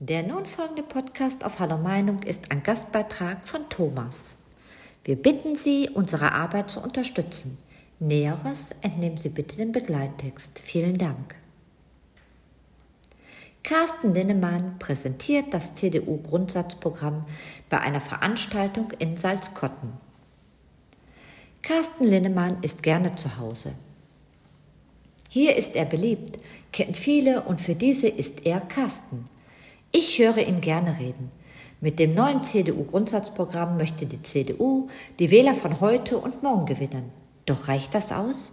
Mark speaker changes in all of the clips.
Speaker 1: Der nun folgende Podcast auf Hallo Meinung ist ein Gastbeitrag von Thomas. Wir bitten Sie, unsere Arbeit zu unterstützen. Näheres entnehmen Sie bitte den Begleittext. Vielen Dank. Carsten Linnemann präsentiert das CDU-Grundsatzprogramm bei einer Veranstaltung in Salzkotten. Carsten Linnemann ist gerne zu Hause. Hier ist er beliebt, kennt viele und für diese ist er Carsten. Ich höre ihn gerne reden. Mit dem neuen CDU-Grundsatzprogramm möchte die CDU die Wähler von heute und morgen gewinnen. Doch reicht das aus?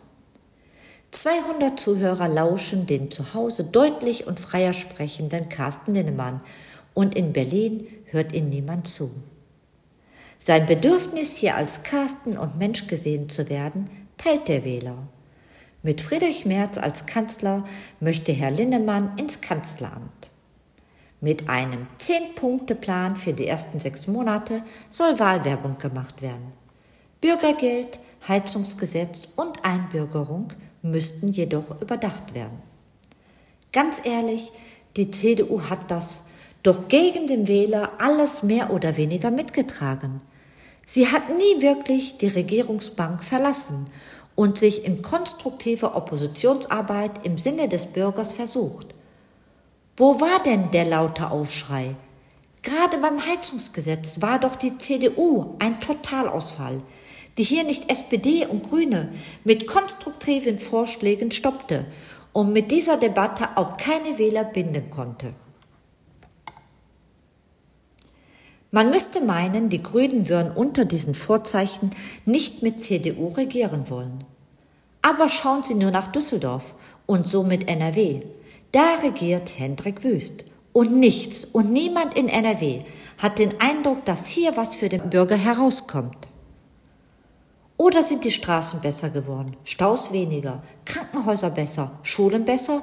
Speaker 1: 200 Zuhörer lauschen den zu Hause deutlich und freier sprechenden Carsten Linnemann und in Berlin hört ihn niemand zu. Sein Bedürfnis, hier als Carsten und Mensch gesehen zu werden, teilt der Wähler. Mit Friedrich Merz als Kanzler möchte Herr Linnemann ins Kanzleramt. Mit einem Zehn-Punkte-Plan für die ersten sechs Monate soll Wahlwerbung gemacht werden. Bürgergeld, Heizungsgesetz und Einbürgerung müssten jedoch überdacht werden. Ganz ehrlich, die CDU hat das doch gegen den Wähler alles mehr oder weniger mitgetragen. Sie hat nie wirklich die Regierungsbank verlassen und sich in konstruktive Oppositionsarbeit im Sinne des Bürgers versucht. Wo war denn der laute Aufschrei? Gerade beim Heizungsgesetz war doch die CDU ein Totalausfall, die hier nicht SPD und Grüne mit konstruktiven Vorschlägen stoppte und mit dieser Debatte auch keine Wähler binden konnte. Man müsste meinen, die Grünen würden unter diesen Vorzeichen nicht mit CDU regieren wollen. Aber schauen Sie nur nach Düsseldorf und somit NRW. Da regiert Hendrik Wüst. Und nichts und niemand in NRW hat den Eindruck, dass hier was für den Bürger herauskommt. Oder sind die Straßen besser geworden, Staus weniger, Krankenhäuser besser, Schulen besser,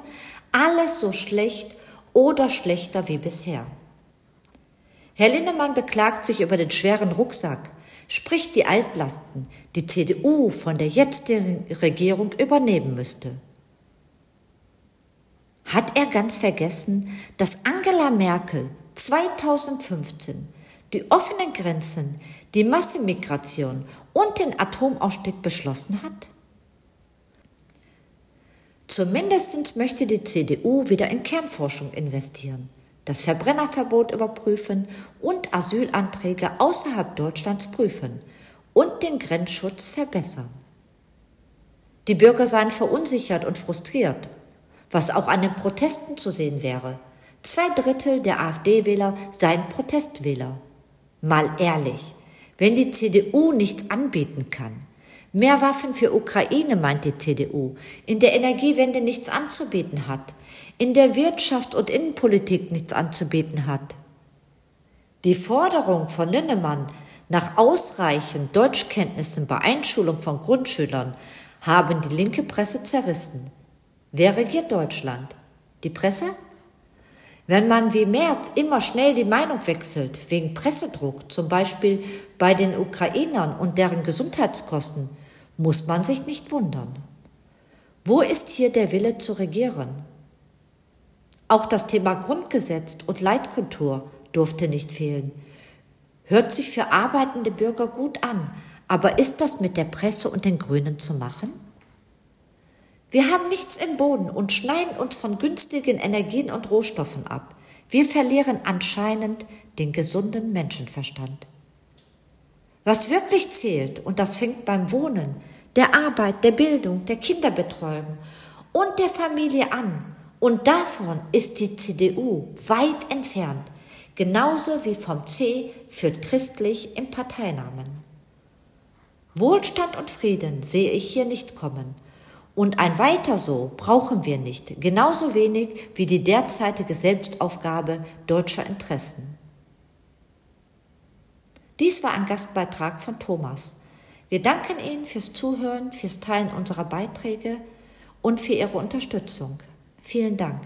Speaker 1: alles so schlecht oder schlechter wie bisher. Herr Lindemann beklagt sich über den schweren Rucksack, spricht die Altlasten, die CDU von der jetzigen Regierung übernehmen müsste. Hat er ganz vergessen, dass Angela Merkel 2015 die offenen Grenzen, die Massenmigration und den Atomausstieg beschlossen hat? Zumindest möchte die CDU wieder in Kernforschung investieren, das Verbrennerverbot überprüfen und Asylanträge außerhalb Deutschlands prüfen und den Grenzschutz verbessern. Die Bürger seien verunsichert und frustriert was auch an den Protesten zu sehen wäre. Zwei Drittel der AfD-Wähler seien Protestwähler. Mal ehrlich, wenn die CDU nichts anbieten kann, mehr Waffen für Ukraine meint die CDU, in der Energiewende nichts anzubieten hat, in der Wirtschafts- und Innenpolitik nichts anzubieten hat. Die Forderung von Linnemann nach ausreichend Deutschkenntnissen bei Einschulung von Grundschülern haben die linke Presse zerrissen. Wer regiert Deutschland? Die Presse? Wenn man wie Merz immer schnell die Meinung wechselt, wegen Pressedruck, zum Beispiel bei den Ukrainern und deren Gesundheitskosten, muss man sich nicht wundern. Wo ist hier der Wille zu regieren? Auch das Thema Grundgesetz und Leitkultur durfte nicht fehlen. Hört sich für arbeitende Bürger gut an, aber ist das mit der Presse und den Grünen zu machen? Wir haben nichts im Boden und schneiden uns von günstigen Energien und Rohstoffen ab. Wir verlieren anscheinend den gesunden Menschenverstand. Was wirklich zählt, und das fängt beim Wohnen, der Arbeit, der Bildung, der Kinderbetreuung und der Familie an. Und davon ist die CDU weit entfernt, genauso wie vom C für christlich im Parteinamen. Wohlstand und Frieden sehe ich hier nicht kommen. Und ein weiter so brauchen wir nicht, genauso wenig wie die derzeitige Selbstaufgabe deutscher Interessen. Dies war ein Gastbeitrag von Thomas. Wir danken Ihnen fürs Zuhören, fürs Teilen unserer Beiträge und für Ihre Unterstützung. Vielen Dank.